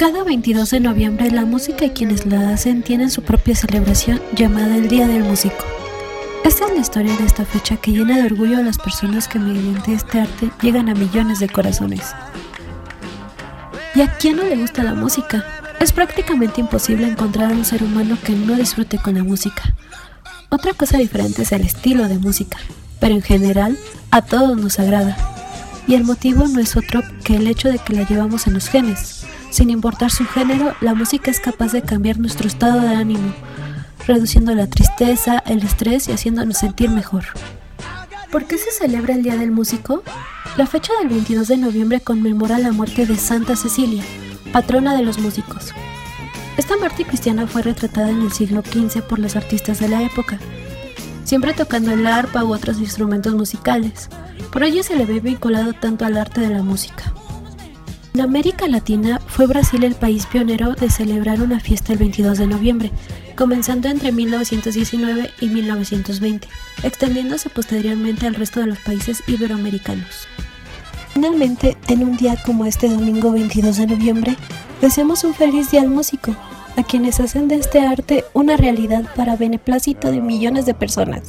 Cada 22 de noviembre la música y quienes la hacen tienen su propia celebración llamada el Día del Músico. Esta es la historia de esta fecha que llena de orgullo a las personas que mediante este arte llegan a millones de corazones. ¿Y a quién no le gusta la música? Es prácticamente imposible encontrar a un ser humano que no disfrute con la música. Otra cosa diferente es el estilo de música, pero en general a todos nos agrada. Y el motivo no es otro que el hecho de que la llevamos en los genes. Sin importar su género, la música es capaz de cambiar nuestro estado de ánimo, reduciendo la tristeza, el estrés y haciéndonos sentir mejor. ¿Por qué se celebra el Día del Músico? La fecha del 22 de noviembre conmemora la muerte de Santa Cecilia, patrona de los músicos. Esta muerte cristiana fue retratada en el siglo XV por los artistas de la época, siempre tocando el arpa u otros instrumentos musicales. Por ello se le ve vinculado tanto al arte de la música. En América Latina fue Brasil el país pionero de celebrar una fiesta el 22 de noviembre, comenzando entre 1919 y 1920, extendiéndose posteriormente al resto de los países iberoamericanos. Finalmente, en un día como este domingo 22 de noviembre, deseamos un feliz día al músico, a quienes hacen de este arte una realidad para beneplácito de millones de personas.